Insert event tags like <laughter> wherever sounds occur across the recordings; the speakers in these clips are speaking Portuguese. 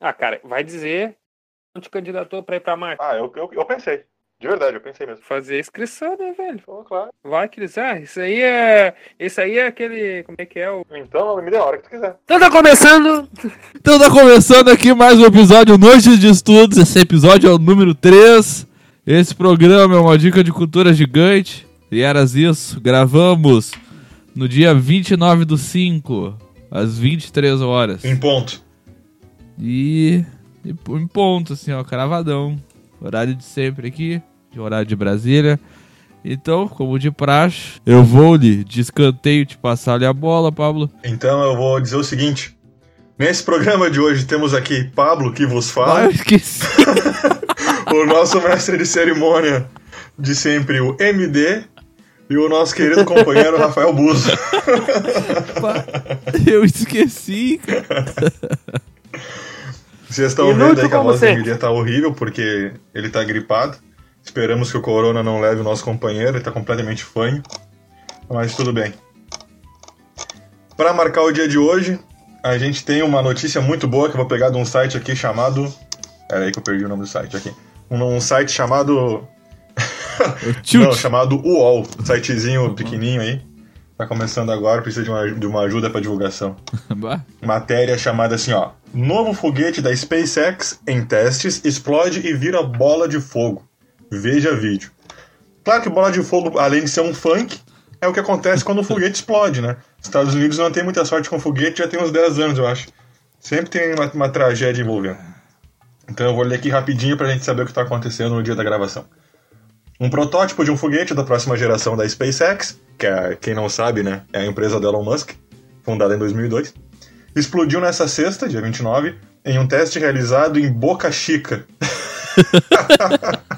Ah, cara, vai dizer onde candidatou pra ir pra Marte. Ah, eu, eu, eu pensei. De verdade, eu pensei mesmo. Fazer inscrição, né, velho? Então, claro. Vai que eles. Ah, isso aí é. Isso aí é aquele. Como é que é? O... Então, me dê a hora que tu quiser. Então tá começando! <laughs> Então tá começando aqui mais um episódio Noites de Estudos. Esse episódio é o número 3. Esse programa é uma dica de cultura gigante. E eras isso. Gravamos no dia 29 do 5, às 23 horas. Em ponto. E, e em ponto, assim, ó, cravadão. Horário de sempre aqui, de horário de Brasília. Então, como de praxe, eu vou lhe de escanteio te passar-lhe a bola, Pablo. Então eu vou dizer o seguinte. Nesse programa de hoje temos aqui Pablo que vos Ah, fala, eu esqueci. <laughs> o nosso mestre de cerimônia de sempre, o MD, e o nosso querido companheiro <laughs> Rafael Buzo. eu esqueci, cara. <laughs> Vocês estão Inútil vendo aí que a voz do. MD tá horrível porque ele tá gripado. Esperamos que o corona não leve o nosso companheiro, ele tá completamente fanho. Mas tudo bem. Para marcar o dia de hoje, a gente tem uma notícia muito boa que eu vou pegar de um site aqui chamado. Pera aí que eu perdi o nome do site aqui. Um, um site chamado. <laughs> Não, chamado UOL. Sitezinho pequenininho aí. Tá começando agora, precisa de uma, de uma ajuda para divulgação <laughs> matéria chamada assim, ó. Novo foguete da SpaceX em testes explode e vira bola de fogo. Veja vídeo. Claro que bola de fogo, além de ser um funk, é o que acontece quando o foguete <laughs> explode, né? Estados Unidos não tem muita sorte com foguete, já tem uns 10 anos, eu acho. Sempre tem uma, uma tragédia envolvendo. Então eu vou ler aqui rapidinho pra gente saber o que tá acontecendo no dia da gravação. Um protótipo de um foguete da próxima geração da SpaceX, que é, quem não sabe, né, é a empresa do Elon Musk, fundada em 2002, explodiu nessa sexta, dia 29, em um teste realizado em Boca Chica. <laughs>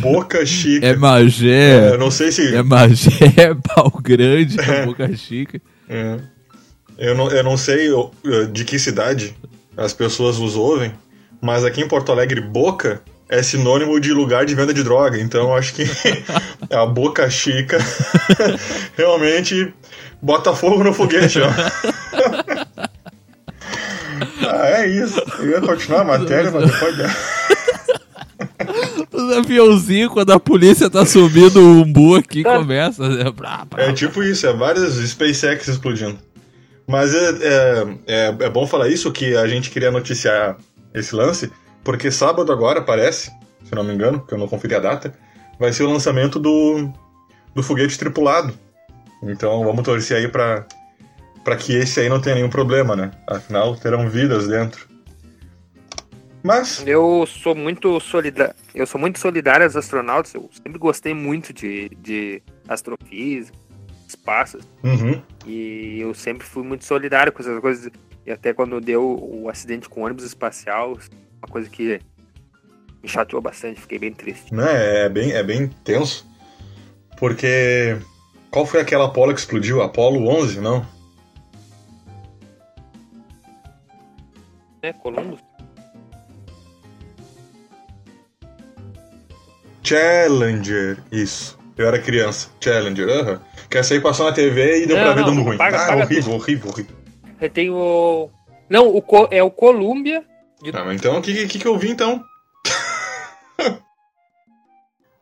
Boca Chica. É Magé. É, não sei se. É Magé, pau grande, é. boca chica. É. Eu, não, eu não sei eu, de que cidade as pessoas os ouvem, mas aqui em Porto Alegre, Boca é sinônimo de lugar de venda de droga. Então eu acho que <laughs> a Boca Chica <laughs> realmente bota fogo no foguete, ó. <laughs> ah, é isso. Eu ia continuar a matéria, mas depois. Os aviãozinhos, quando a polícia tá subindo o umbu aqui, começa. Né? É tipo isso, é várias SpaceX explodindo. Mas é, é, é, é bom falar isso, que a gente queria noticiar esse lance, porque sábado agora, parece, se não me engano, que eu não conferi a data, vai ser o lançamento do, do foguete tripulado. Então vamos torcer aí pra, pra que esse aí não tenha nenhum problema, né? Afinal, terão vidas dentro. Mas, Eu sou muito solidário. Eu sou muito solidário aos astronautas. Eu sempre gostei muito de, de astrofísica, espaço. uhum, E eu sempre fui muito solidário com essas coisas. E até quando deu o acidente com o ônibus espacial, uma coisa que me chateou bastante, fiquei bem triste. né, é bem, é bem tenso, porque qual foi aquela Apollo que explodiu? Apollo 11, não? Né, Columbus? Challenger, isso. Eu era criança. Challenger, aham. Que essa aí passou na TV e deu Não, pra ver não, dando ruim. paga- ah, paga horrível, horrível, horrível. Eu tenho. o- Não, o Co- é o Columbia. De... Ah, mas então o que, que, que eu vi então? <laughs>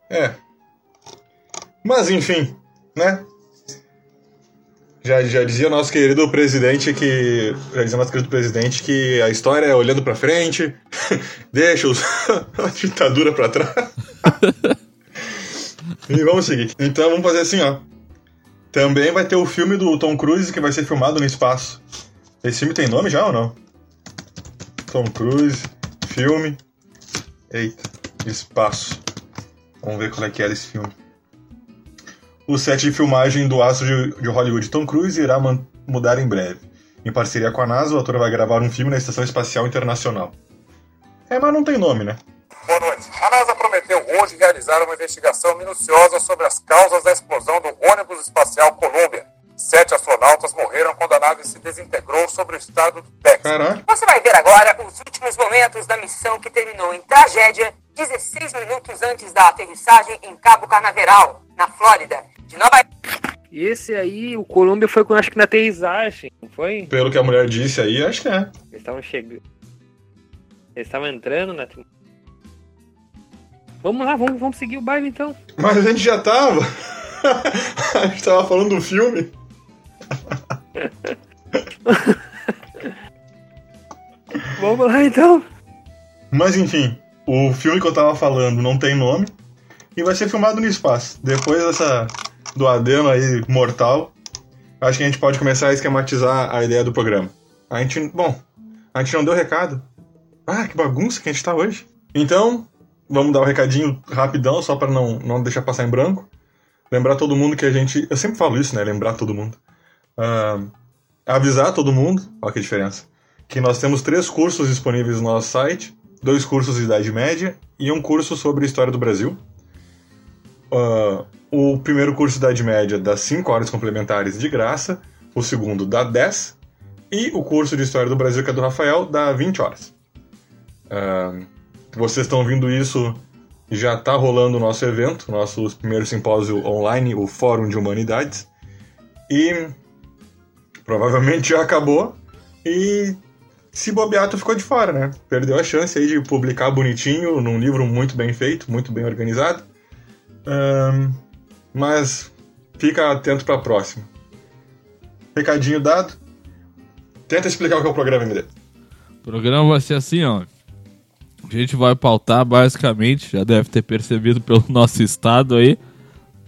é. Mas enfim, né? Já, já dizia nosso querido presidente que. Já dizia nosso querido presidente que a história é olhando pra frente, <laughs> deixa os, <laughs> a ditadura pra trás. e vamos seguir. Então vamos fazer assim, ó. Também vai ter o filme do Tom Cruise que vai ser filmado no espaço. Esse filme tem nome já ou não? Tom Cruise, filme. Eita, espaço. Vamos ver qual é que era esse filme. O set de filmagem do astro de, de Hollywood Tom Cruise irá mudar em breve. Em parceria com a NASA, o ator vai gravar um filme na Estação Espacial Internacional. É, mas não tem nome, né? Boa noite. A NASA prometeu hoje realizar uma investigação minuciosa sobre as causas da explosão do ônibus espacial Columbia. Sete astronautas morreram quando a nave se desintegrou sobre o estado do Texas. Caralho. Você vai ver agora os últimos momentos da missão que terminou em tragédia 16 minutos antes da aterrissagem em Cabo Carnaveral, na Flórida. De Nova E esse aí, o Colômbia foi com, acho que na aterrissagem, não foi? Pelo que a mulher disse aí, acho que é. Eles estavam chegando. Eles estavam entrando na. Vamos lá, vamos, vamos seguir o baile então. Mas a gente já tava. <laughs> a gente tava falando do filme. <laughs> Vamos lá então. Mas enfim, o filme que eu tava falando não tem nome e vai ser filmado no espaço. Depois dessa do adeno aí mortal, acho que a gente pode começar a esquematizar a ideia do programa. A gente, bom, a gente não deu recado. Ah, que bagunça que a gente tá hoje. Então, vamos dar um recadinho rapidão, só para não, não deixar passar em branco. Lembrar todo mundo que a gente. Eu sempre falo isso, né? Lembrar todo mundo. Uh, avisar todo mundo, olha que diferença. Que nós temos três cursos disponíveis no nosso site: dois cursos de Idade Média e um curso sobre História do Brasil. Uh, o primeiro curso de Idade Média dá 5 horas complementares de graça, o segundo dá 10, e o curso de História do Brasil, que é do Rafael, dá 20 horas. Uh, vocês estão ouvindo isso, já está rolando o nosso evento, nosso primeiro simpósio online, o Fórum de Humanidades, e provavelmente já acabou, e se bobear, tu ficou de fora, né? Perdeu a chance aí de publicar bonitinho, num livro muito bem feito, muito bem organizado. Um, mas fica atento para a próxima. Recadinho dado. Tenta explicar o que é o programa, MD. O programa vai ser assim, ó. A gente vai pautar basicamente, já deve ter percebido pelo <laughs> nosso estado aí,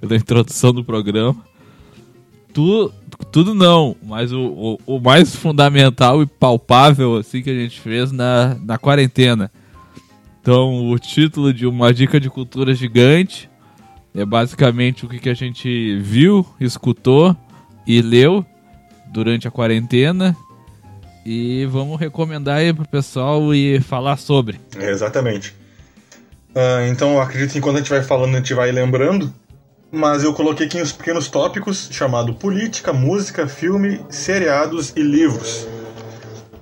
pela introdução do programa. Tu, tudo não, mas o, o, o, mais fundamental e palpável assim que a gente fez na, na quarentena. Então, o título de uma dica de cultura gigante é basicamente o que, que a gente viu, escutou e leu durante a quarentena. E vamos recomendar aí pro pessoal e falar sobre. É, exatamente. Uh, então acredito que enquanto a gente vai falando, a gente vai lembrando. Mas eu coloquei aqui uns pequenos tópicos chamado política, música, filme, seriados e livros.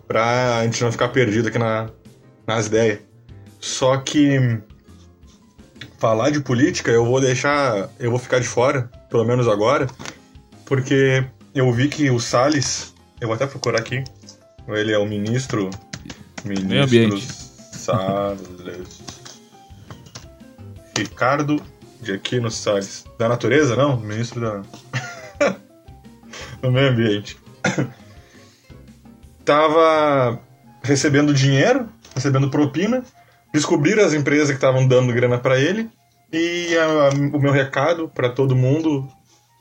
Pra gente não ficar perdido aqui na, nas ideias. Só que falar de política, eu vou deixar. Eu vou ficar de fora, pelo menos agora, porque eu vi que o Salles. Eu vou até procurar aqui. Ele é o ministro. Ministro Salles. Ricardo de Aquino Salles. Da natureza, não? Ministro da. <laughs> do meio ambiente. <coughs> Tava recebendo dinheiro, recebendo propina descobriram as empresas que estavam dando grana para ele e a, a, o meu recado para todo mundo,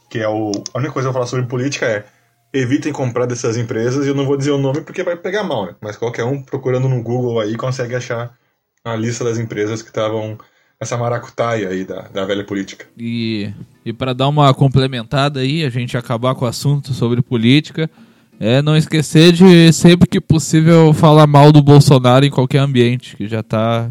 que é o, a única coisa que eu falar sobre política é evitem comprar dessas empresas eu não vou dizer o nome porque vai pegar mal, né? Mas qualquer um procurando no Google aí consegue achar a lista das empresas que estavam essa maracutaia aí da, da velha política. E, e para dar uma complementada aí, a gente acabar com o assunto sobre política, é não esquecer de sempre que possível falar mal do Bolsonaro em qualquer ambiente, que já tá.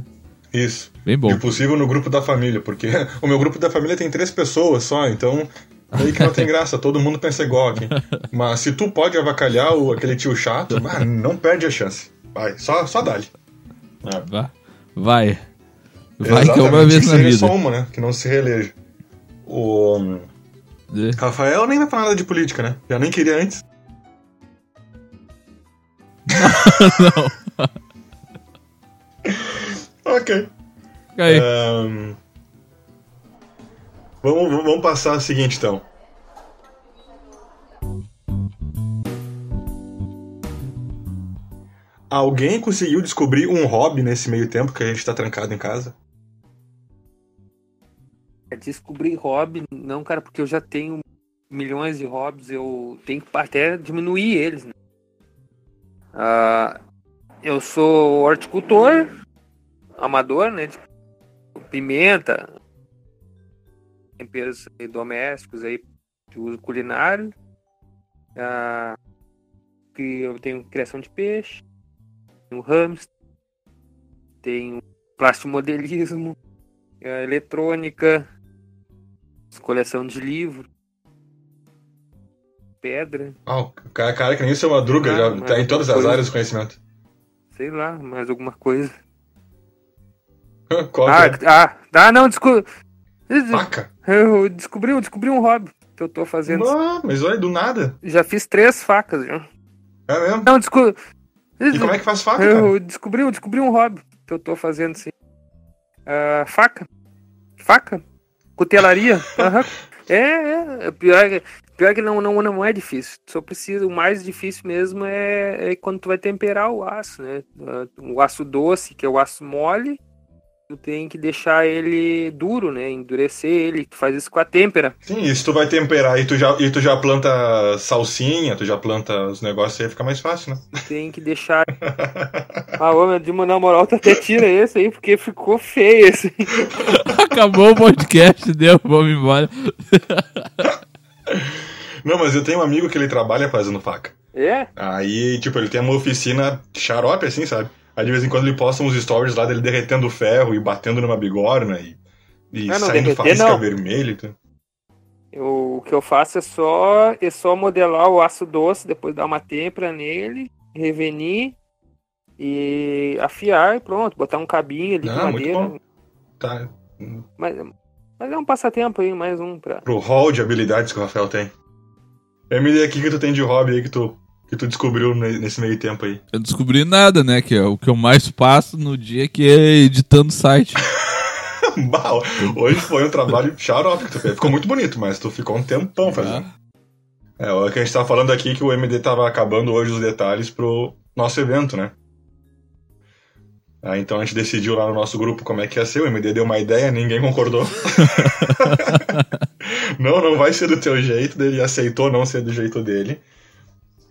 Isso. Bem bom. E possível no grupo da família, porque <laughs> o meu grupo da família tem três pessoas só, então aí que não tem graça, todo mundo pensa igual aqui. Mas se tu pode avacalhar o, aquele tio chato, não perde a chance. Vai, só, só dá-lhe. É. Vai. Vai. Vai que é uma vez na vida. só uma, né? Que não se reeleja. O. É. Rafael nem vai falar nada de política, né? Já nem queria antes. <laughs> não. <laughs> ok. Aí. Um, vamos, vamos passar o seguinte, então. Alguém conseguiu descobrir um hobby nesse meio tempo que a gente tá trancado em casa? É descobrir hobby, não, cara, porque eu já tenho milhões de hobbies, eu tenho que até diminuir eles, né? Uh, eu sou horticultor, amador, né? De pimenta, temperos domésticos aí de uso culinário. Uh, que eu tenho criação de peixe, tenho hamster, tenho plastimodelismo, uh, eletrônica, coleção de livros pedra. Ah, oh, cara, cara que nem seu Madruga, ah, já tá em todas as áreas do conhecimento. Sei lá, mais alguma coisa. Qual ah, é? ah, ah, não, desculpa. Faca? Eu descobri, eu descobri um hobby. que eu tô fazendo. Ah, mas olha, do nada. Já fiz três facas, já. É mesmo? Não, desculpa. E como é que faz faca, cara? Eu descobri, eu descobri um hobby que eu tô fazendo assim. Ah, faca. Faca. Cutelaria. Aham. É, é. Pior, pior que não, não, não é difícil. Só precisa. O mais difícil mesmo é, é quando tu vai temperar o aço, né? Ah, O aço doce, que é o aço mole. Tu tem que deixar ele duro, né? Endurecer ele. Tu faz isso com a têmpera. Sim, e se tu vai temperar e tu já, e tu já planta salsinha, tu já planta os negócios aí, fica mais fácil, né? Tem que deixar. <laughs> ah, ô, meu, de na moral, tu até tira esse aí, porque ficou feio esse. <laughs> Acabou o podcast, deu, vamos embora. <laughs> Não, mas eu tenho um amigo que ele trabalha fazendo faca. É? Aí, tipo, ele tem uma oficina xarope, assim, sabe? Aí de vez em quando ele posta uns stories lá dele derretendo o ferro e batendo numa bigorna e, e Ah, não, saindo derreter, faísca não. vermelha. e tudo. Eu- o que eu faço é só, é só modelar o aço doce, depois dar uma têmpera nele, revenir e afiar e pronto, botar um cabinho ali de Ah, muito madeira. Tá. Mas, mas é um passatempo aí, mais um pra. Pro hall de habilidades que o Rafael tem. MD, o que, que tu tem de hobby aí que tu, que tu descobriu ne- nesse meio tempo aí? Eu descobri nada, né? Que é o que eu mais passo no dia que é editando site. <laughs> Bah, hoje foi um trabalho xarope que tu fez. Ficou muito bonito, mas tu ficou um tempão fazendo. É, o que a gente tava falando aqui é que o MD tava acabando hoje os detalhes pro nosso evento, né? Ah, então a gente decidiu lá no nosso grupo como é que ia ser. O MD deu uma ideia, ninguém concordou. <laughs> <laughs> não, não vai ser do teu jeito. Ele aceitou não ser do jeito dele.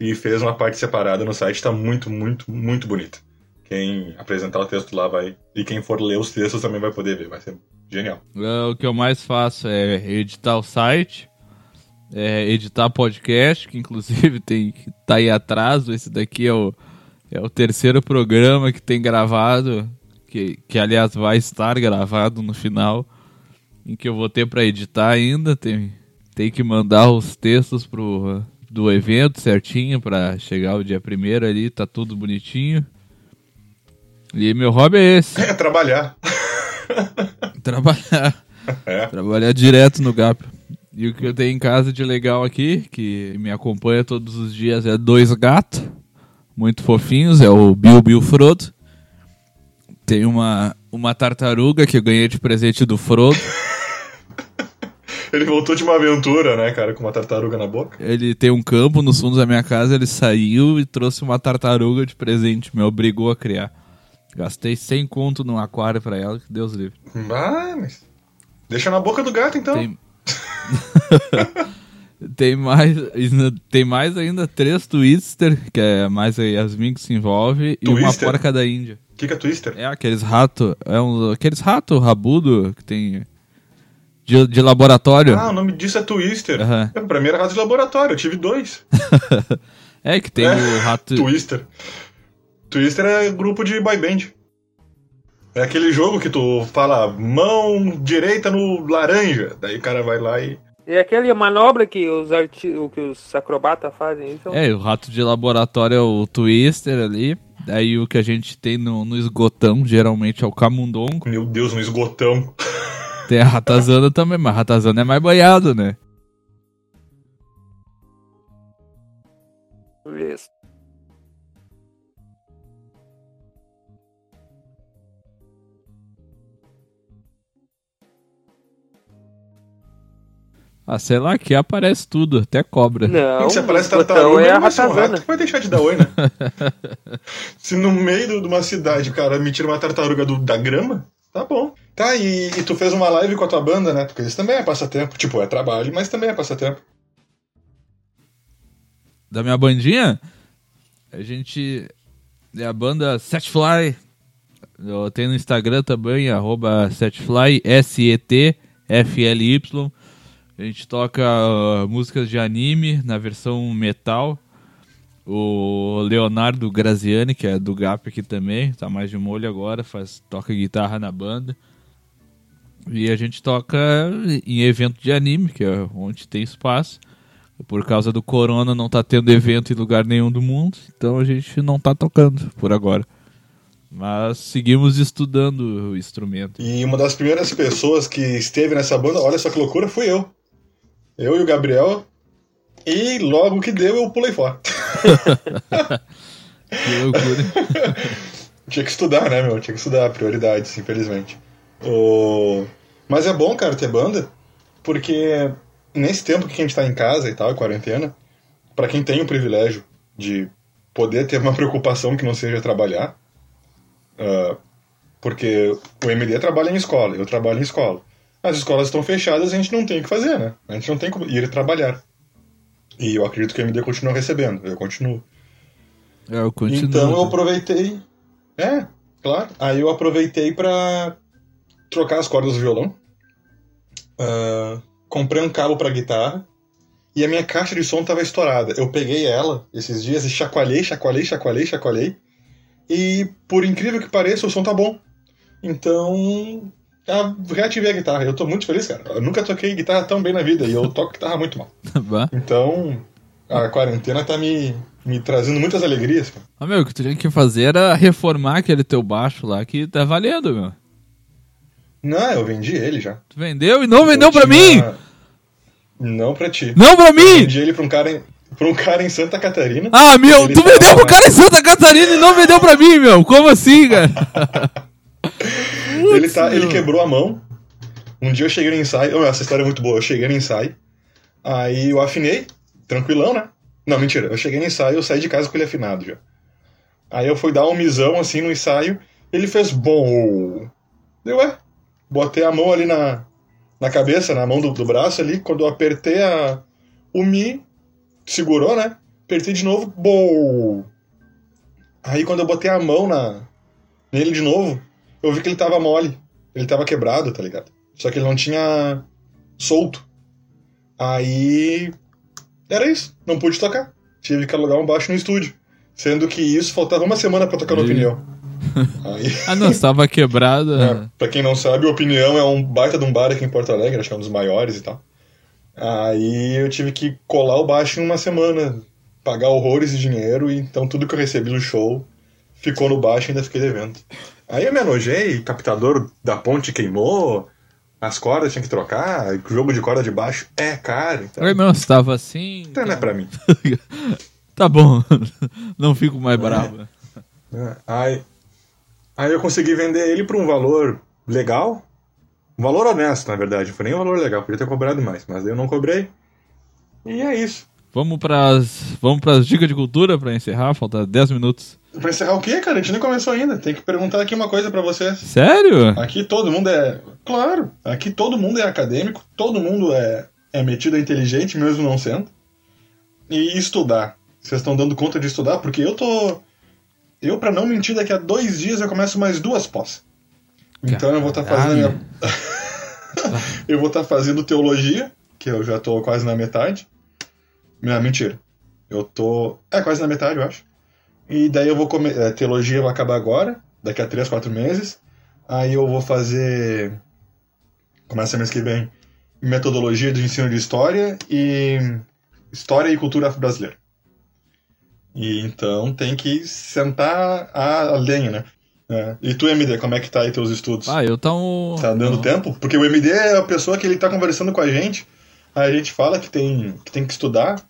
E fez uma parte separada no site. Tá muito, muito, muito bonita. Quem apresentar o texto lá vai. E quem for ler os textos também vai poder ver. Vai ser genial. É, O que eu mais faço é editar o site, é editar podcast, que inclusive <laughs> tem tá aí atraso. Esse daqui é o, é o terceiro programa que tem gravado, que, que aliás vai estar gravado no final, em que eu vou ter para editar ainda. Tem, tem que mandar os textos pro, do evento certinho para chegar o dia primeiro ali, tá tudo bonitinho. E meu hobby é esse. É trabalhar. <laughs> Trabalhar. É. Trabalhar direto no GAP. E o que eu tenho em casa de legal aqui, que me acompanha todos os dias, é dois gatos, muito fofinhos, é o Bill Bill Frodo. Tem uma, uma tartaruga que eu ganhei de presente do Frodo. Ele voltou de uma aventura, né, cara, com uma tartaruga na boca. Ele tem um campo nos fundos da minha casa, ele saiu e trouxe uma tartaruga de presente, me obrigou a criar. Gastei 100 conto num aquário pra ela, que Deus livre. Ah, mas. Deixa na boca do gato, então. Tem... <laughs> tem mais tem mais ainda três Twister, que é mais a Yasmin que se envolve, e uma Twister? porca da Índia. O que, que é Twister? É aqueles ratos, é um, aqueles ratos rabudo que tem de, de laboratório. Ah, o nome disso é Twister. Aham. É, Pra mim era rato de laboratório, eu tive dois. <laughs> É que tem É, o rato. Twister. Twister é grupo de boy band. É aquele jogo que tu fala mão direita no laranja. Daí o cara vai lá e. É aquela manobra que os, arti... o que os acrobatas fazem. Isso É, o rato de laboratório é o Twister ali. Daí o que a gente tem no, no esgotão, geralmente é o camundongo. Meu Deus, no esgotão. <laughs> Tem a ratazana também, mas a ratazana é mais banhado, né? Isso. Ah, sei lá, aqui aparece tudo, até cobra. Não, Você parece o botão tartaruga, é a ser um ratazana. rato, vai deixar de dar oi, né? <laughs> Se no meio de uma cidade, cara, me tira uma tartaruga do- da grama, tá bom. Tá, e, e tu fez uma live com a tua banda, né? Porque isso também é passatempo. Tipo, é trabalho, mas também é passatempo. Da minha bandinha, a gente. É a banda Setfly. Eu tenho no Instagram também, arroba Setfly, S-E-T-F-L-Y. A gente toca ah, músicas de anime na versão metal. O Leonardo Graziani, que é do Gap aqui também, tá mais de molho agora, faz, toca guitarra na banda. E a gente toca em evento de anime, que é onde tem espaço. Por causa do corona não tá tendo evento em lugar nenhum do mundo, então a gente não tá tocando por agora. Mas seguimos estudando o instrumento. E uma das primeiras pessoas que esteve nessa banda, olha só que loucura, fui eu. Eu e o Gabriel. E logo que deu, eu pulei fora. <laughs> <laughs> Que loucura. <laughs> Tinha que estudar, né, meu? Tinha que estudar, prioridades, infelizmente. O... Mas é bom, cara, ter banda, porque nesse tempo que a gente tá em casa e tal, quarentena, pra quem tem o privilégio de poder ter uma <laughs> preocupação que não seja trabalhar, ah, porque o MD trabalha em escola, eu trabalho em escola. As escolas estão fechadas, a gente não tem o que fazer, né? A gente não tem como ir trabalhar. E eu acredito que o MD continua recebendo, eu continuo. É, eu continuo. Então eu aproveitei. É, claro. Aí eu aproveitei pra trocar as cordas do violão. Ah, comprei um cabo pra guitarra. E a minha caixa de som tava estourada. Eu peguei ela esses dias e chacoalhei, chacoalhei, chacoalhei, chacoalhei. E por incrível que pareça, o som tá bom. Então. Ah, reativei a guitarra. Eu tô muito feliz, cara. Eu nunca toquei guitarra tão bem na vida e eu toco guitarra muito mal. <laughs> Então, a quarentena tá me, me trazendo muitas alegrias, cara. Ah, meu, o que tu tinha que fazer era reformar aquele teu baixo lá que tá valendo, meu. Não, eu vendi ele já. Tu vendeu e não vendeu Eu pra mim! Não pra ti. Não pra Eu mim! vendi ele pra um cara em, pra um cara em Santa Catarina. Ah, meu, tu tava- vendeu pro cara em Santa Catarina e não vendeu pra mim, meu. Como assim, cara? <laughs> ele, tá, ele quebrou a mão. Um dia eu cheguei no ensaio. oh, essa história é muito boa. Eu cheguei no ensaio. Aí eu afinei, tranquilão, né? Não, mentira. Eu cheguei no ensaio eu saí de casa com ele afinado já. Aí eu fui dar um misão assim no ensaio. Ele fez bom. Deu, ué. Botei a mão ali na, na cabeça, na mão do, do braço ali. Quando eu apertei a, o Mi, segurou, né? Apertei de novo, bom. Aí quando eu botei a mão na, nele de novo, eu vi que ele tava mole. Ele tava quebrado, tá ligado? Só que ele não tinha solto. Aí. Era isso. Não pude tocar. Tive que alugar um baixo no estúdio. Sendo que isso faltava uma semana pra tocar no Ih. Opinião. <laughs> Aí. Ah, não, estava É, quebrada. pra quem não sabe, o Opinião é um baita de um bar aqui em Porto Alegre, acho que é um dos maiores e tal. Aí eu tive que colar o baixo em uma semana, pagar horrores de dinheiro, e então tudo que eu recebi no show ficou no baixo e ainda fiquei devendo. Aí eu me enojei, captador da ponte queimou, as cordas tinha que trocar, jogo de corda de baixo é caro, então, Oi, meu, estava assim. então não é pra mim. <laughs> Tá bom. <laughs> Não fico mais bravo. É, Aí, aí eu consegui vender ele por um valor legal. Um valor honesto, na verdade. Não foi nem um valor legal, podia ter cobrado mais, mas eu não cobrei. E é isso. Vamos pras, vamos pras dicas de cultura pra encerrar, falta 10 minutos. Pra encerrar o quê, cara? A gente nem começou ainda. Tem que perguntar aqui uma coisa pra vocês. Sério? Aqui todo mundo é. Claro, aqui todo mundo é acadêmico, todo mundo é, é metido a inteligente, mesmo não sendo. E estudar. Vocês estão dando conta de estudar? Porque eu tô. Eu, pra não mentir, daqui a dois dias eu começo mais duas pós. Então eu vou estar fazendo. a minha- <laughs> eu vou estar fazendo teologia, que eu já tô quase na metade. Não, mentira. Eu tô. É, quase na metade, eu acho. E daí eu vou comer. é, teologia vai acabar agora, daqui a três, quatro meses. Aí eu vou fazer. Começa mês que vem. Metodologia de ensino de história e. História e cultura brasileira. E então tem que sentar a lenha, né? É. E tu, MD, como é que tá aí teus estudos? Ah, eu tão. Tá dando não. tempo? Porque o MD é a pessoa que ele tá conversando com a gente, aí a gente fala que tem que, tem que estudar,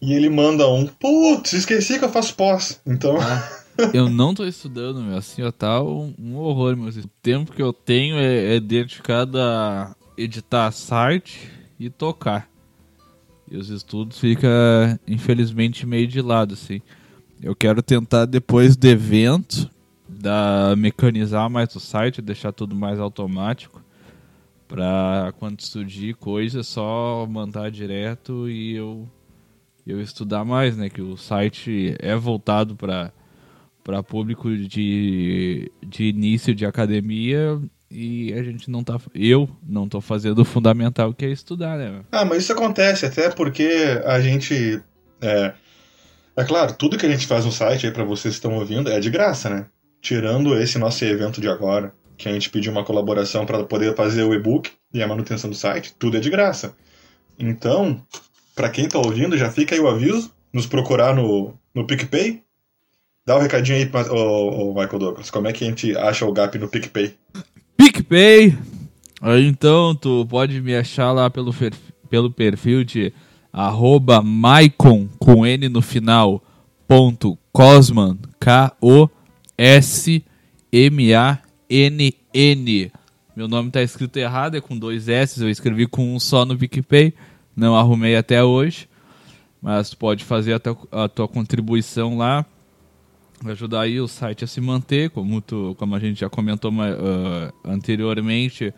e ele manda um, putz, esqueci que eu faço pós. Então, <laughs> Eu não tô estudando, meu. Assim, ó, tá um, um horror, meu. O tempo que eu tenho é, é dedicado a editar site e tocar. E os estudos ficam, infelizmente, meio de lado, assim. Eu quero tentar, depois do evento, da, mecanizar mais o site, deixar tudo mais automático. Pra quando surgir coisa, só mandar direto e eu, eu estudar mais, né? Que o site é voltado para para público de, de início de academia e a gente não tá eu não tô fazendo o fundamental que é estudar, né? ah, mas isso acontece até porque a gente é, é claro, tudo que a gente faz no site aí para vocês que estão ouvindo é de graça, né? Tirando esse nosso evento de agora, que a gente pediu uma colaboração para poder fazer o e-book e a manutenção do site, tudo é de graça. Então, para quem tá ouvindo, já fica aí o aviso, nos procurar no, no PicPay. Dá um recadinho aí, pra- ô, ô, Michael Douglas, como é que a gente acha o Gap no PicPay? PicPay. Então tu pode me achar lá pelo, pelo perfil de arroba Maicon com N no final ponto Cosman K-O-S-M-A-N-N. Meu nome tá escrito errado, é com dois S, eu escrevi com um só no PicPay, não arrumei até hoje, mas tu pode fazer a tua, a tua contribuição lá, ajudar aí o site a se manter, como, tu, como a gente já comentou uh, anteriormente,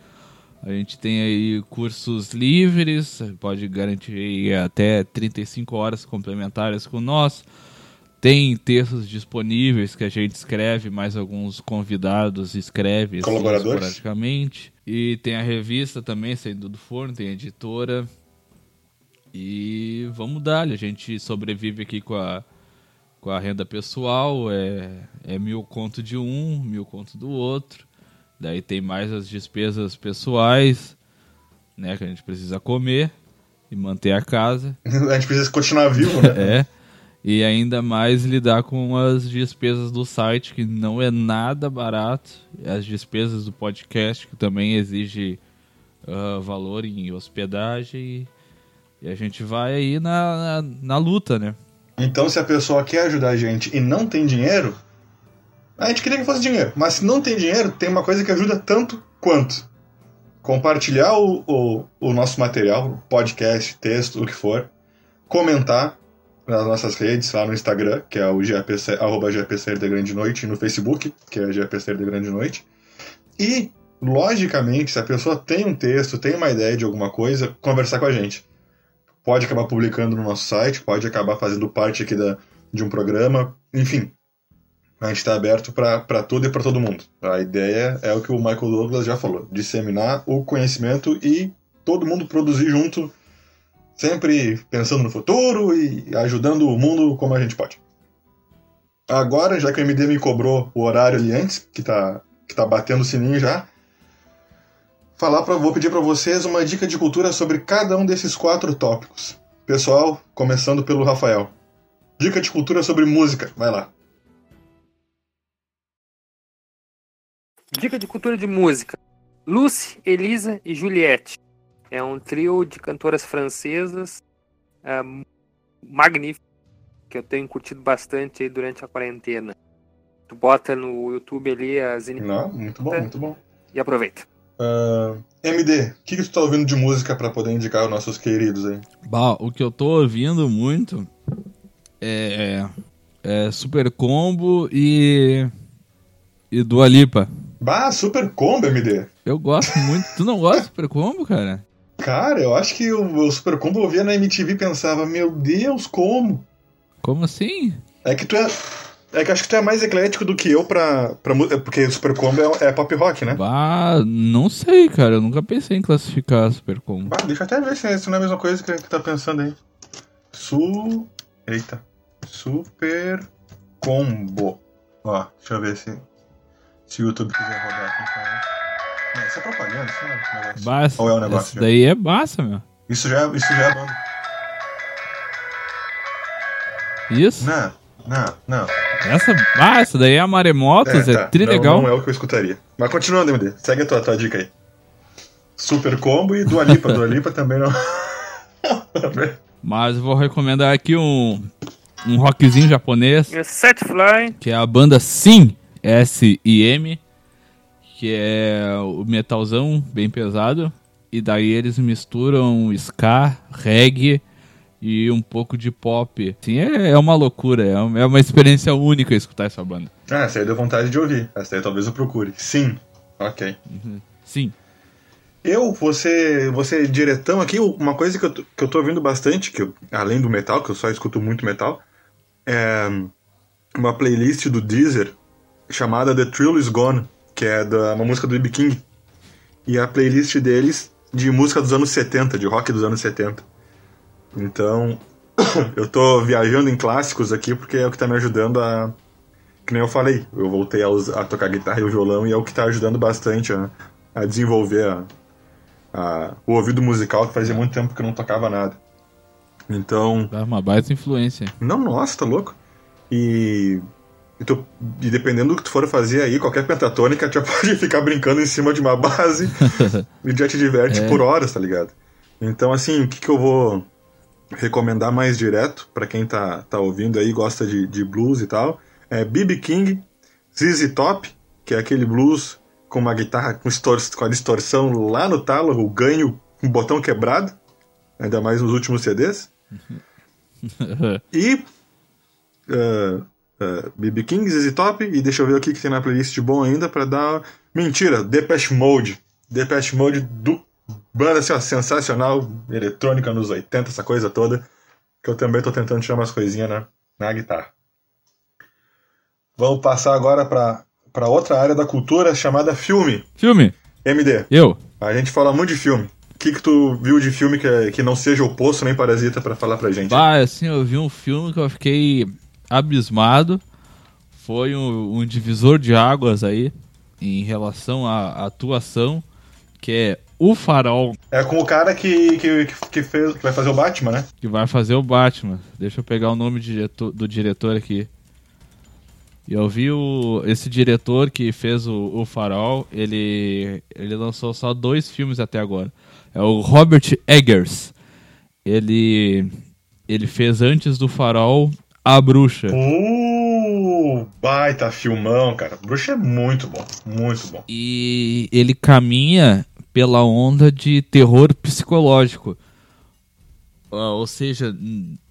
a gente tem aí cursos livres, pode garantir até 35 horas complementares com nós. Tem textos disponíveis que a gente escreve, mais alguns convidados escrevem assim, Colaboradores? esporadicamente. E tem a revista também, saindo do forno, tem a editora. E vamos dar, a gente sobrevive aqui com a, com a renda pessoal, é, é mil conto de um, mil conto do outro. Daí tem mais as despesas pessoais, né, que a gente precisa comer e manter a casa. <laughs> A gente precisa continuar vivo, né? É. E ainda mais lidar com as despesas do site, que não é nada barato. As despesas do podcast, que também exige uh, valor em hospedagem. E a gente vai aí na, na, na, luta, né? Então, se a pessoa quer ajudar a gente e não tem dinheiro, a gente queria que fosse dinheiro. Mas se não tem dinheiro, tem uma coisa que ajuda tanto quanto. Compartilhar o, o, o nosso material, podcast, texto, o que for. Comentar nas nossas redes, lá no Instagram, que é o GPC, arroba Grande Noite, e no Facebook, que é GPC da Grande Noite. E, logicamente, se a pessoa tem um texto, tem uma ideia de alguma coisa, conversar com a gente. Pode acabar publicando no nosso site, pode acabar fazendo parte aqui da, de um programa, enfim. A gente está aberto para tudo e para todo mundo. A ideia é o que o Michael Douglas já falou: disseminar o conhecimento e todo mundo produzir junto sempre pensando no futuro e ajudando o mundo como a gente pode. Agora, já que o MD me cobrou o horário ali antes, que tá, que tá batendo o sininho já, falar pra, vou pedir para vocês uma dica de cultura sobre cada um desses quatro tópicos. Pessoal, começando pelo Rafael. Dica de cultura sobre música, vai lá. Dica de cultura de música. Lucy, Elisa e Juliette. É um trio de cantoras francesas uh, magnífico, que eu tenho curtido bastante durante a quarentena. Tu bota no YouTube ali as Não, muito bom, muito bom. E aproveita. Uh, MD, o que, que tu tá ouvindo de música para poder indicar os nossos queridos aí? Bah, o que eu tô ouvindo muito é, é Super Combo e. e Dua Lipa. Bah, Super Combo, MD. Eu gosto muito. tu não gosta de Super Combo, cara? Cara, eu acho que o, o Super Combo eu via na MTV e pensava, meu Deus, como? Como assim? É que tu é. É que acho que tu é mais eclético do que eu pra. pra porque Super Combo é, é pop rock, né? Ah, não sei, cara. Eu nunca pensei em classificar Super Combo. Deixa eu até ver se isso não é a mesma coisa que, que tá pensando aí. Su. Eita. Super Combo. Ó, deixa eu ver se. Se o YouTube quiser rodar aqui. Não, isso é propaganda, isso não é um negócio. Basta. Ou é um negócio? Isso daí é massa, meu. Isso já, é- isso já é banda. Isso? Não, não, não. Essa, ah, essa daí é a Maremotos, é, tá. tri não, legal. Não é o que eu escutaria. Mas continuando, MD. Segue a tua, tua dica aí. Super Combo e Dua Lipa. Dua Lipa também não. <laughs> Mas vou recomendar aqui um, um rockzinho japonês, É Set Fly. que é a banda Sim, S-I-M, que é o metalzão bem pesado. E daí eles misturam ska, reggae e um pouco de pop. Assim, é, é uma loucura, é uma, é uma experiência única escutar essa banda. ah, essa aí deu vontade de ouvir. Essa aí talvez eu procure. Sim. Ok. Sim. Eu, você, você diretão aqui, uma coisa que eu, tô- que eu tô ouvindo bastante, que eu- além do metal, que eu só escuto muito metal, é uma playlist do Deezer chamada The Thrill Is Gone, que é da, uma música do B.B. King. E a playlist deles de música dos anos 70, de rock dos anos 70. Então, <coughs> eu tô viajando em clássicos aqui porque é o que tá me ajudando a. Que nem eu falei, eu voltei a, usar- a tocar guitarra e o violão e é o que tá ajudando bastante a, a desenvolver a, a- o ouvido musical, que fazia muito tempo que eu não tocava nada. Então, Dá uma baita influência. não, nossa, tá louco? E, e, tu- e dependendo do que tu for fazer aí, qualquer pentatônica já <laughs> pode ficar brincando em cima de uma base <laughs> e já te diverte É. por horas, tá ligado? Então, assim, o que, que eu vou recomendar mais direto para quem tá, tá ouvindo aí, gosta de, de blues e tal, é B.B. King, ZZ Top, que é aquele blues com uma guitarra com, com a distorção lá no talo, o ganho com o botão quebrado, ainda mais nos últimos CDs. <laughs> e uh, uh, BB King, ZZ Top, e deixa eu ver o que, que tem na playlist de bom ainda para dar. Mentira, Depeche Mode. Depeche Mode do banda assim, ó, sensacional, eletrônica nos 80, essa coisa toda, que eu também tô tentando tirar umas coisinhas na, na guitarra. Vamos passar agora para outra área da cultura chamada filme. Filme? MD. Eu? A gente fala muito de filme. O que, que tu viu de filme que, que não seja o Poço nem Parasita para falar pra gente? Ah, assim, eu vi um filme que eu fiquei abismado. Foi um, um divisor de águas aí em relação à atuação, que é O Farol. É com o cara que, que, que, fez, que vai fazer o Batman, né? Que vai fazer o Batman. Deixa eu pegar o nome do diretor, do diretor aqui. E eu vi o, esse diretor que fez o, o Farol, ele, ele lançou só dois filmes até agora. É o Robert Eggers. Ele, ele fez antes do Farol A Bruxa. Uh, baita filmão, cara. Bruxa é muito bom, muito bom. E ele caminha pela onda de terror psicológico. Uh, ou seja,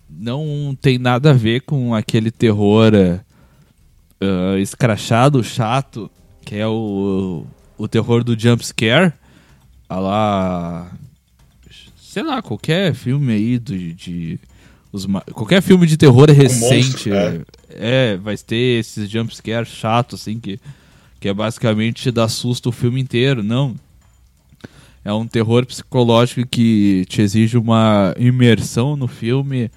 não tem nada a ver com aquele terror uh, escrachado, chato, que é o, o terror do jump scare. A lá. Sei lá, qualquer filme aí de. de os, qualquer filme de terror recente. Monstro, é. é. vai ter esses jump scare chato, assim, que, que é basicamente dar susto o filme inteiro. Não. É um terror psicológico que te exige uma imersão no filme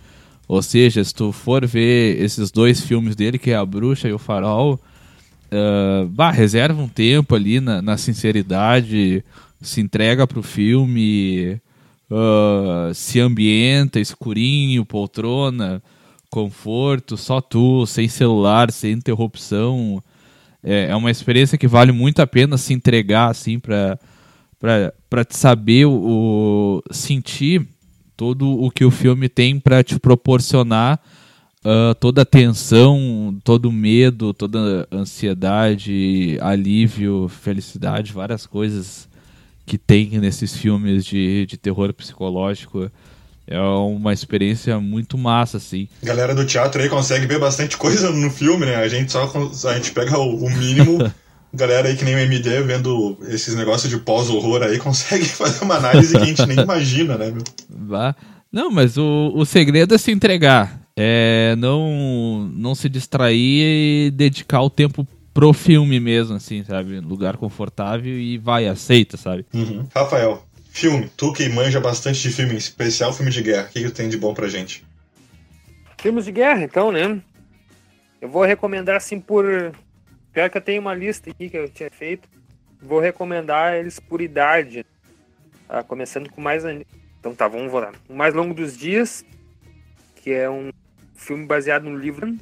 ou seja, se tu for ver esses dois filmes dele, que é A Bruxa e O Farol, uh, bah, reserva um tempo ali na, na sinceridade, se entrega pro filme, uh, se ambienta, escurinho, poltrona, conforto, só tu, sem celular, sem interrupção. É, é uma experiência que vale muito a pena se entregar, assim, pra, te saber o, o sentir todo o que o filme tem para te proporcionar uh, toda a tensão, todo o medo, toda a ansiedade, alívio, felicidade, várias coisas que tem nesses filmes de, de terror psicológico. É uma experiência muito massa, assim. Galera do teatro aí consegue ver bastante coisa no filme, né? A gente só a gente pega o, o mínimo <laughs> galera aí que nem o MD vendo esses negócios de pós-horror aí <laughs> consegue fazer uma análise que a gente nem imagina, né, meu? Vá. Não, mas o, o segredo é se entregar. É não, não se distrair e dedicar o tempo pro filme mesmo, assim, sabe? Lugar confortável e vai, aceita, sabe? Uhum. Rafael, filme. Tu que manja bastante de filme, em especial filme de guerra. O que, que tem de bom pra gente? Filmes de guerra, então, né? Eu vou recomendar, assim, por Pior que eu tenho uma lista aqui que eu tinha feito. Vou recomendar eles por idade. Ah, começando com mais. Então tá, vamos lá. O Mais Longo dos Dias, que é um filme baseado no livro.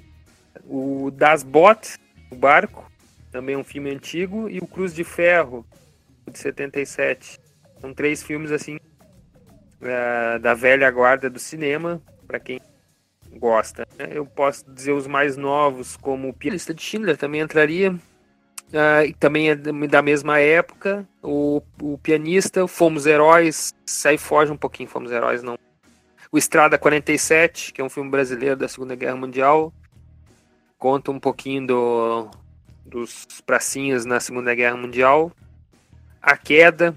O Das Bot, o Barco, também é um filme antigo. E o Cruz de Ferro, de 77. São três filmes assim. Uh, da velha guarda do cinema, para quem gosta. Né? Eu posso dizer os mais novos, como o Pianista de Schindler também entraria. Uh, também é da mesma época. O, o Pianista, Fomos Heróis, sai foge um pouquinho, Fomos Heróis não. O Estrada 47, que é um filme brasileiro da Segunda Guerra Mundial. Conta um pouquinho do, dos pracinhas na Segunda Guerra Mundial. A Queda,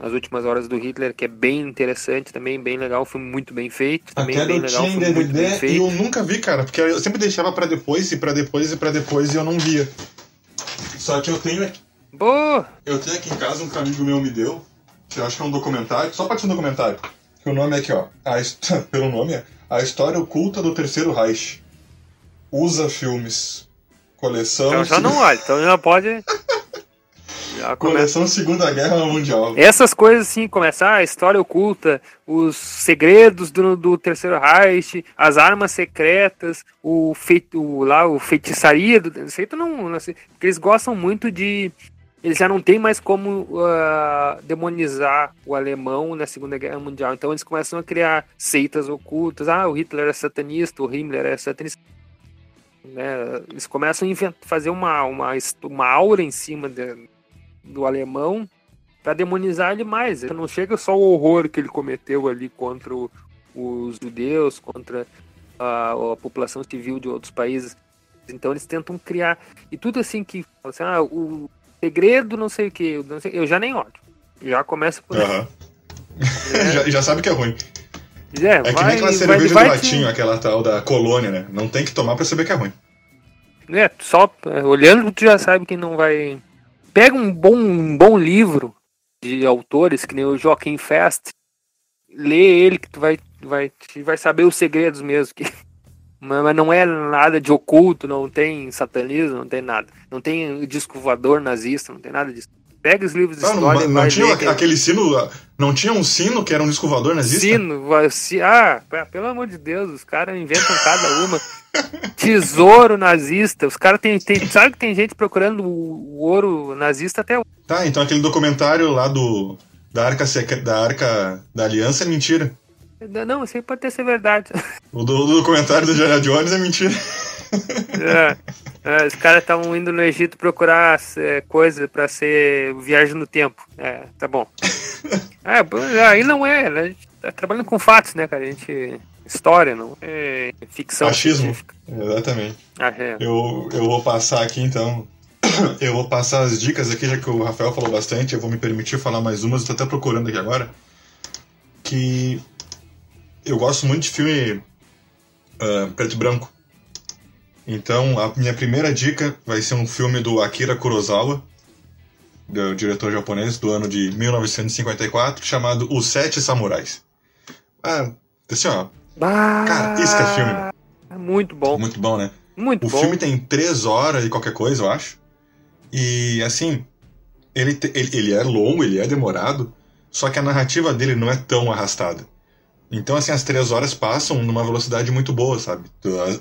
as Últimas Horas do Hitler, que é bem interessante também, bem legal, foi muito bem feito. Também Até bem legal, foi muito bem feito. e eu nunca vi, cara, porque eu sempre deixava pra depois, e pra depois, e pra depois, e eu não via. Só que eu tenho aqui, Boa! eu tenho aqui em casa um que um amigo meu me deu, que eu acho que é um documentário, só pode ser um documentário. Que o nome é aqui, ó. A <laughs> pelo nome é A História Oculta do Terceiro Reich. Usa filmes. Coleção. Então já não olha, então já pode. Já começa. Coleção Segunda Guerra Mundial. Essas coisas assim, começar a história oculta, os segredos do, do Terceiro Reich, as armas secretas, o feito o, lá o feitiçaria do tu não, não sei, porque eles gostam muito de eles já não tem mais como uh, demonizar o alemão na Segunda Guerra Mundial. Então eles começam a criar seitas ocultas. Ah, o Hitler é satanista, o Himmler é satanista. Né? Eles começam a inventar, fazer uma, uma, uma aura em cima de, do alemão para demonizar ele mais. Não chega só o horror que ele cometeu ali contra o, os judeus, contra a, a, população civil de outros países. Então eles tentam criar. E tudo assim que. Assim, ah, o segredo, não sei o que. Eu já nem olho. Já começa por. Uhum. É. <laughs> já, já sabe que é ruim. É, é vai, que nem aquela cerveja vai, vai do latinho, aquela tal da colônia, né? Não tem que tomar pra saber que é ruim. É, só é, olhando tu já sabe que não vai. Pega um bom, um bom livro de autores, que nem o Joaquim Fest, lê ele que tu vai, vai, vai saber os segredos mesmo. Que, <laughs> mas não é nada de oculto, não tem satanismo, não tem nada. Não tem disco voador nazista, não tem nada disso. Pega os livros de não, história. Não, não tinha aquele sino. Não tinha um sino que era um disco voador nazista? Sino, ah, pelo amor de Deus, os caras inventam cada uma. <laughs> Tesouro nazista. Os caras tem, tem. Sabe que tem gente procurando o, o ouro nazista até Tá, então aquele documentário lá do. Da arca, da arca da aliança é mentira. Não, isso aí pode ter ser verdade. O do, do documentário do Jared Jones é mentira. <laughs> É, é, os caras estavam indo no Egito procurar é, coisa para ser viagem no tempo. É, tá bom. <laughs> É, aí não é, né? a gente tá trabalhando com fatos, né, cara? A gente. História, não é ficção. Achismo. Científica. Exatamente. Ah, é. eu, eu vou passar aqui então. <clears throat> Eu vou passar as dicas aqui, já que o Rafael falou bastante. Eu vou me permitir falar mais umas, eu tô até procurando aqui agora. Que eu gosto muito de filme uh, preto e branco. Então, a minha primeira dica vai ser um filme do Akira Kurosawa, do diretor japonês do ano de 1954, chamado Os Sete Samurais. Ah, assim, ó. Ah, cara, isso que é filme. É muito bom. Muito bom, né? Muito o bom. O filme tem três horas e qualquer coisa, eu acho. E, assim, ele, ele, ele é longo, ele é demorado, só que a narrativa dele não é tão arrastada. Então, assim, as três horas passam numa velocidade muito boa, sabe?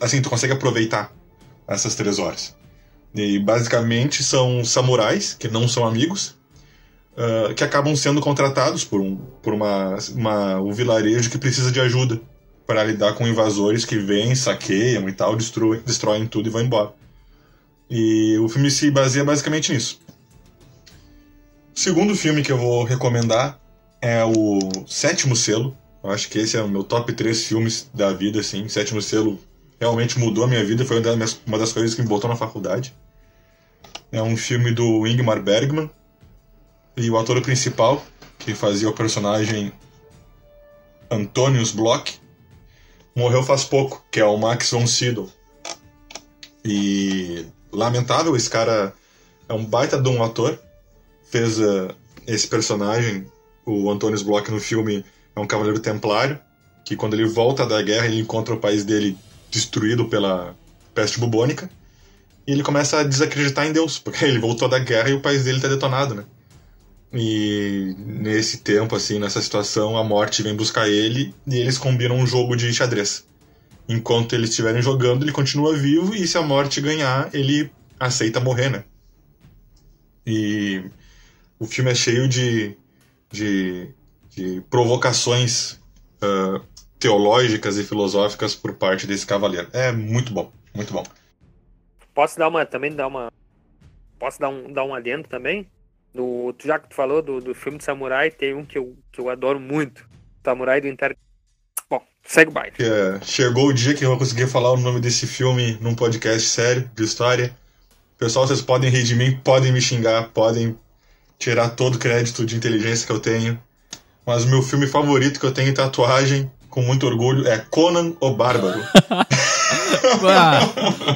Assim, tu consegue aproveitar essas três horas. E basicamente são samurais, que não são amigos, uh, que acabam sendo contratados por, um, por uma, uma, um vilarejo que precisa de ajuda para lidar com invasores que vêm, saqueiam e tal, destruem, destroem tudo e vão embora. E o filme se baseia basicamente nisso. O segundo filme que eu vou recomendar é o Sétimo Selo, eu acho que esse é o meu top 3 filmes da vida, assim. Sétimo Selo realmente mudou a minha vida, foi uma das, coisas que me botou na faculdade. É um filme do Ingmar Bergman. E o ator principal, que fazia o personagem Antonius Bloch, morreu faz pouco, que é o Max von Sydow. E lamentável, esse cara é um baita de um ator. Fez uh, esse personagem, o Antonius Bloch, no filme é um cavaleiro templário que quando ele volta da guerra ele encontra o país dele destruído pela peste bubônica e ele começa a desacreditar em Deus, porque <laughs> ele voltou da guerra e o país dele está detonado, né? E nesse tempo, assim, nessa situação, a morte vem buscar ele e eles combinam um jogo de xadrez. Enquanto eles estiverem jogando, ele continua vivo e se a morte ganhar, ele aceita morrer, né? E o filme é cheio de, de de provocações uh, teológicas e filosóficas por parte desse cavaleiro. É muito bom, muito bom. Posso dar uma também dar uma posso dar um dar um adendo também? Do, já que tu falou do, do filme de samurai, tem um que eu, que eu adoro muito, Samurai do Inter. Bom, segue o baile. É, chegou o dia que eu vou conseguir falar o nome desse filme num podcast sério de história. Pessoal, vocês podem rir de mim, podem me xingar, podem tirar todo o crédito de inteligência que eu tenho. Mas o meu filme favorito que eu tenho em tatuagem, com muito orgulho, é Conan o Bárbaro. <laughs> ah,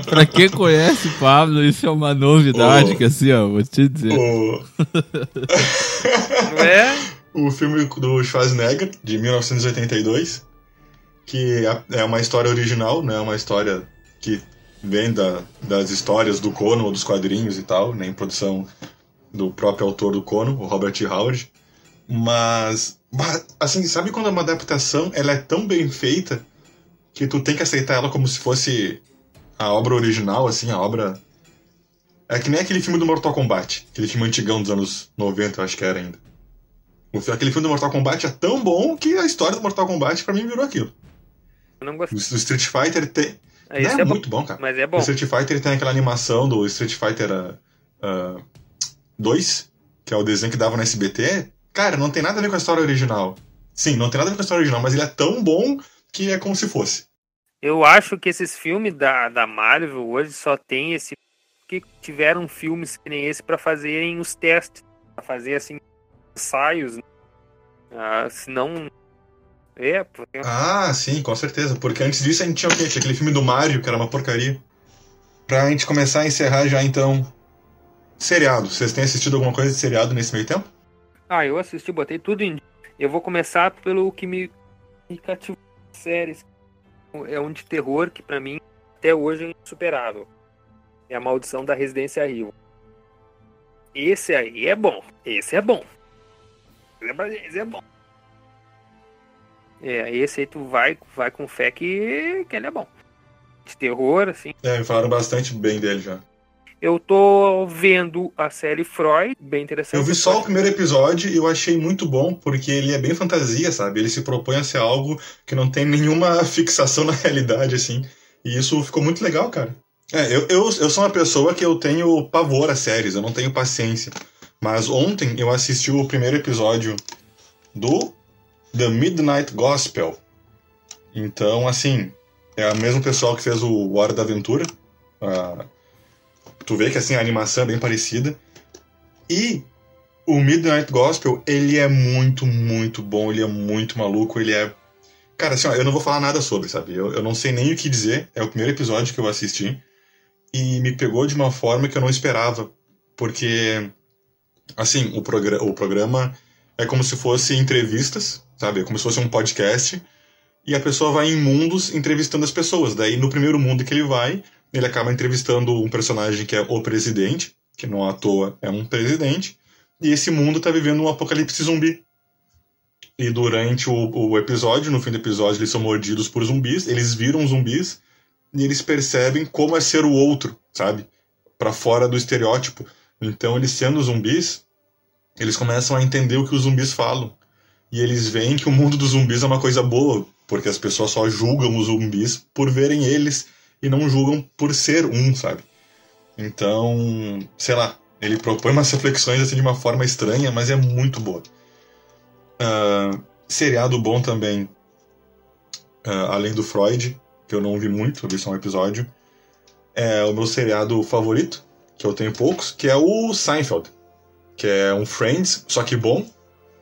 pra quem conhece Pablo, isso é uma novidade, que assim, ó, vou te dizer. O... <laughs> é? o filme do Schwarzenegger, de 1982, que é, é uma história original, né? Uma história que vem da, das histórias do Conan ou dos quadrinhos e tal, né? Em produção do próprio autor do Conan, o Robert Howard. Mas assim, sabe quando uma adaptação ela é tão bem feita que tu tem que aceitar ela como se fosse a obra original, assim, a obra É que nem aquele filme do Mortal Kombat. Aquele filme antigão dos anos 90, eu acho que era ainda. O Aquele filme do Mortal Kombat é tão bom que a história do Mortal Kombat pra mim virou aquilo. Eu não O gostei. o Street Fighter tem. É, é, bom, muito bom, cara. mas é O bom. Street Fighter tem aquela animação do Street Fighter ah, ah, 2, que é o desenho que dava no SBT. Cara, não tem nada a ver com a história original. Sim, não tem nada a ver com a história original, mas ele é tão bom que é como se fosse. Eu acho que esses filmes da, da Marvel hoje só tem esse. que tiveram filmes que nem esse pra fazerem os testes. Pra fazer assim, ensaios. né? Ah, senão. É, porque. Ah, sim, com certeza. Porque antes disso a gente tinha o quê? Tinha aquele filme do Mario, que era uma porcaria. Pra gente começar a encerrar já, então. Seriado. Vocês têm assistido alguma coisa de seriado nesse meio tempo? Ah, eu assisti, botei tudo em. Eu vou começar pelo que me, me cativou séries. É um de terror que pra mim até hoje é insuperável. É a Maldição da Residência Rio. Esse aí é bom. Esse é bom. Esse é bom. É, esse aí tu vai, vai com fé que, que ele é bom. De terror, assim. É, falaram bastante bem dele já. Eu tô vendo a série Freud, bem interessante. Eu vi só o primeiro episódio e eu achei muito bom, porque ele é bem fantasia, sabe? Ele se propõe a ser algo que não tem nenhuma <laughs> fixação na realidade, assim. E isso ficou muito legal, cara. É, eu, eu, eu sou uma pessoa que eu tenho pavor a séries, eu não tenho paciência. Mas ontem eu assisti o primeiro episódio do The Midnight Gospel. Então, assim, é o mesmo pessoal que fez o Hora da Aventura. Ah, tu vê que assim a animação é bem parecida. E o Midnight Gospel, ele é muito, muito bom, ele é muito maluco, ele é. Cara, assim, ó, eu não vou falar nada sobre, sabe? Eu, eu não sei nem o que dizer. É o primeiro episódio que eu assisti. E me pegou de uma forma que eu não esperava. Porque, assim, o, o programa é como se fosse entrevistas, sabe? É como se fosse um podcast. E a pessoa vai em mundos entrevistando as pessoas. Daí, no primeiro mundo que ele vai, ele acaba entrevistando um personagem que é o presidente, que não à toa é um presidente, e esse mundo tá vivendo um apocalipse zumbi. E durante o, o episódio, no fim do episódio, eles são mordidos por zumbis, eles viram zumbis e eles percebem como é ser o outro, sabe? Pra fora do estereótipo. Então, eles sendo zumbis, eles começam a entender o que os zumbis falam. E eles veem que o mundo dos zumbis é uma coisa boa, porque as pessoas só julgam os zumbis por verem eles e não julgam por ser um, sabe? Então, sei lá, ele propõe umas reflexões assim de uma forma estranha, mas é muito boa. Ah, seriado bom também, ah, além do Freud, que eu não vi muito, eu vi só um episódio, é o meu seriado favorito, que eu tenho poucos, que é o Seinfeld, que é um Friends, só que bom.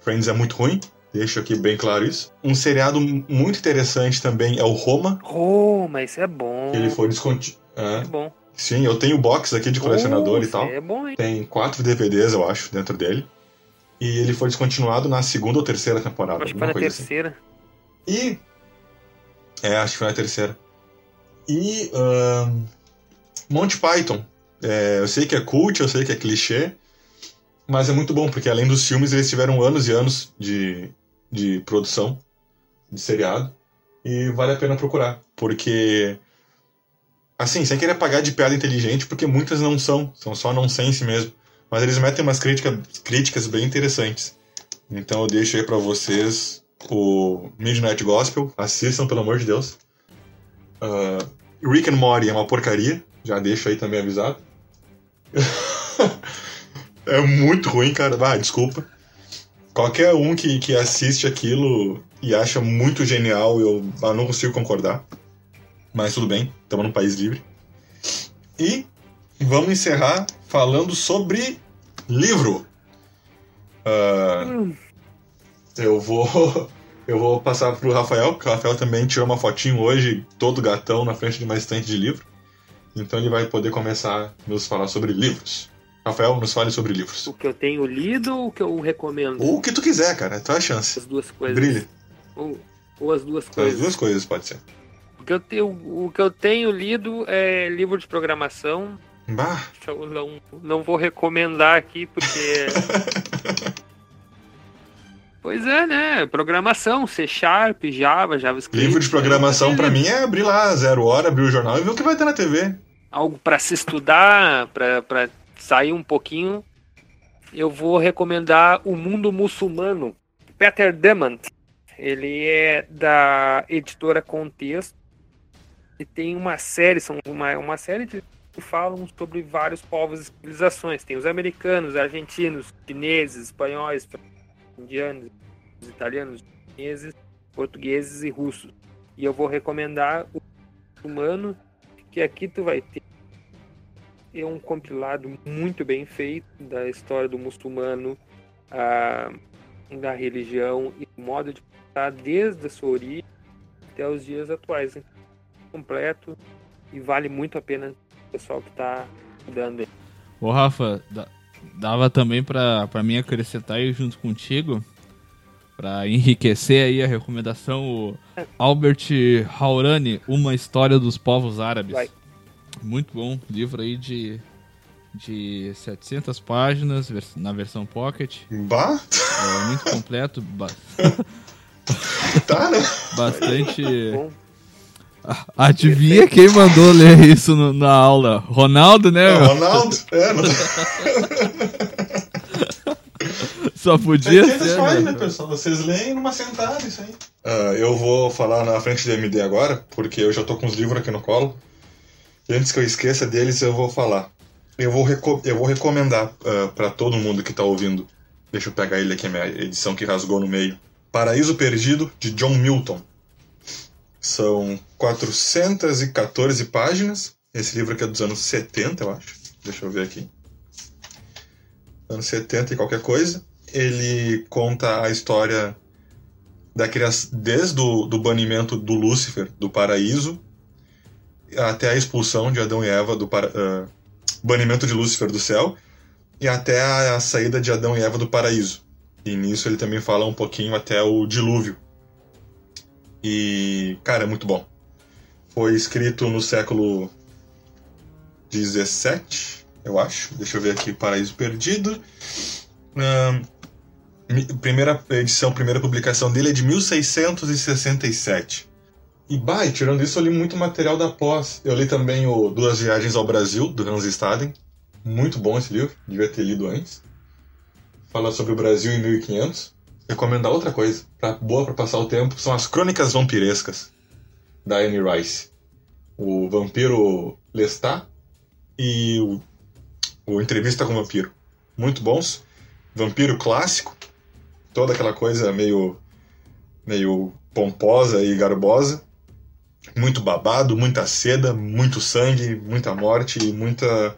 Friends é muito ruim, deixo aqui bem claro isso. Um seriado muito interessante também é o Roma, Oh, mas isso é bom. que ele foi descontinuado. É bom. Sim, eu tenho box aqui de colecionador e tal. É bom, hein? Tem quatro DVDs, eu acho, dentro dele. E ele foi descontinuado na segunda ou terceira temporada. Acho que foi na coisa assim. terceira. E. É, acho que foi na terceira. E. ahn, Monty Python. É, eu sei que é cult, eu sei que é clichê. Mas é muito bom, porque além dos filmes, eles tiveram anos e anos de, de produção de seriado. E vale a pena procurar. Porque. Assim, sem querer pagar de piada inteligente, porque muitas não são. São só nonsense mesmo. Mas eles metem umas crítica, críticas bem interessantes. Então eu deixo aí pra vocês o Midnight Gospel. Assistam, pelo amor de Deus. Ah, Rick and Morty é uma porcaria. Já deixo aí também avisado. <laughs> é muito ruim, cara. Ah, desculpa. Qualquer um que, que assiste aquilo e acha muito genial, eu ah, não consigo concordar. Mas tudo bem, estamos num país livre. E vamos encerrar falando sobre livro. Hum, eu vou. <laughs> Eu vou passar pro Rafael, porque o Rafael também tirou uma fotinho hoje, todo gatão, na frente de uma estante de livro. Então ele vai poder começar a nos falar sobre livros. Rafael, nos fale sobre livros. o que eu tenho lido ou o que eu recomendo? Ou o que tu quiser, cara, é tua chance. As duas coisas. Brilha. Ou, ou as duas As coisas. duas coisas pode ser. O, que eu tenho, o que eu tenho lido é livro de programação. Bah, Eu não, não vou recomendar aqui porque. <laughs> pois é, né? Programação, C Sharp, Java, JavaScript. livro de programação pra mim é abrir lá zero hora, abrir o jornal e ver o que vai ter na TV. algo para se estudar, para sair um pouquinho, eu vou recomendar O Mundo Muçulmano. Peter Diamond, ele é da editora Contexto e tem uma série, são uma, uma série de que falam sobre vários povos e civilizações. Tem os americanos, argentinos, chineses, espanhóis, indianos, italianos, chineses, portugueses e russos. E eu vou recomendar o humano, que aqui tu vai ter é um compilado muito bem feito da história do muçulmano, a, da religião e do modo de pensar desde a sua origem até os dias atuais. Hein? Completo e vale muito a pena o pessoal que está dando. Ô Rafa, dava também para mim acrescentar aí junto contigo para enriquecer aí a recomendação o Albert Haurani, Uma História dos Povos Árabes. Vai. Muito bom, livro aí de de 700 páginas na versão Pocket. Bah? É muito completo. Ba... <laughs> tá, né? Bastante. Adivinha quem mandou ler isso no, na aula? Ronaldo, né? É, Ronaldo? É, não... <laughs> Só podia ser. Vocês fazem, né, pessoal? Vocês leem numa sentada isso aí. Uh, eu vou falar na frente do MD agora, porque eu já tô com os livros aqui no colo. Antes que eu esqueça deles, eu vou falar. Eu vou, eu vou recomendar uh, ah, para todo mundo que tá ouvindo. Deixa eu pegar ele aqui, minha edição que rasgou no meio. Paraíso Perdido, de John Milton. São 414 páginas. Esse livro aqui é dos anos 70, eu acho. Deixa eu ver aqui. Anos 70 e qualquer coisa ele conta a história da criação, desde o do banimento do Lúcifer do paraíso até a expulsão de Adão e Eva do para, uh, banimento de Lúcifer do céu e até a, a, saída de Adão e Eva do paraíso. E nisso ele também fala um pouquinho até o dilúvio. E, cara, é muito bom. Foi escrito no século 17, eu acho. Deixa eu ver aqui, Paraíso Perdido. Uh, primeira edição, primeira publicação dele é de 1667. E, bah, tirando isso, eu li muito material da pós. Eu li também o Duas Viagens ao Brasil, do Hans Staden. Muito bom esse livro, devia ter lido antes. Fala sobre o Brasil em 1500. Recomendar outra coisa, pra, boa para passar o tempo, são as Crônicas Vampirescas, da Anne Rice. O Vampiro Lestat e o, o Entrevista com o Vampiro. Muito bons. Vampiro clássico, toda aquela coisa meio, meio pomposa e garbosa. Muito babado, muita seda, muito sangue, muita morte e muita,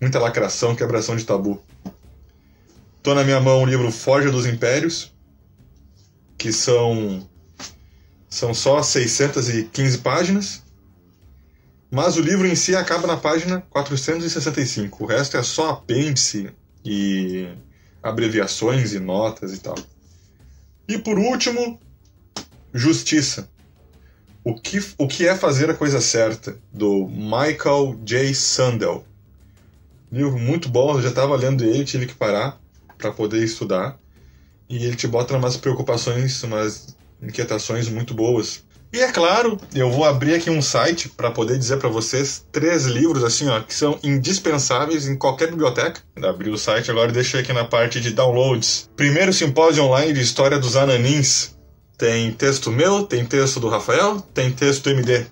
muita lacração, quebração de tabu. Tô na minha mão o livro Forja dos Impérios, que são, são só 615 páginas, mas o livro em si acaba na página 465. O resto é só apêndice e abreviações e notas e tal. E por último, Justiça. O que, o que é fazer a coisa certa? Do Michael J. Sandel. Livro muito bom, eu já estava lendo ele, tive que parar para poder estudar. E ele te bota umas preocupações, umas inquietações muito boas. E é claro, eu vou abrir aqui um site para poder dizer para vocês três livros assim, ó, que são indispensáveis em qualquer biblioteca. Abri o site agora e deixei aqui na parte de downloads. Primeiro simpósio online de história dos ananins. Tem texto meu, tem texto do Rafael, tem texto do MD.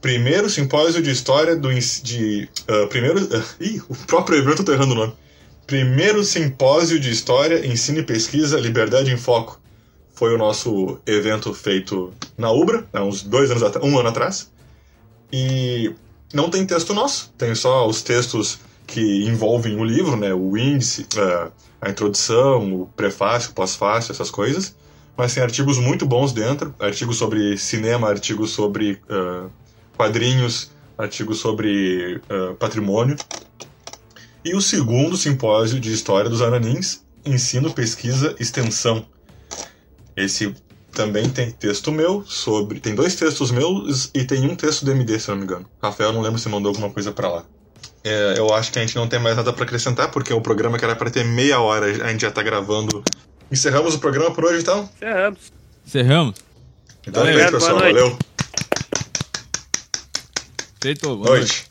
Primeiro simpósio de história do de uh, primeiro, uh, <laughs> ih, o próprio evento tá errando o nome. Primeiro simpósio de história, ensino e pesquisa, liberdade em foco foi o nosso evento feito na Ubra, há uns dois anos atrás, um ano atrás. E não tem texto nosso, tem só os textos que envolvem o livro, né? O índice, é, a introdução, o prefácio, o pós-fácio, essas coisas. Mas tem artigos muito bons dentro, artigos sobre cinema, artigos sobre uh, quadrinhos, artigos sobre uh, patrimônio. E o segundo simpósio de História dos Ananins, Ensino, Pesquisa, Extensão, esse também tem texto meu sobre. Tem dois textos meus e tem um texto do MD, se não me engano. Rafael, não lembro se mandou alguma coisa para lá. É, eu acho que a gente não tem mais nada para acrescentar, porque o programa que era para ter meia hora, a gente já tá gravando. Encerramos o programa por hoje, então? Encerramos. Encerramos. Então é isso, pessoal. Valeu. Feito. boa Noite.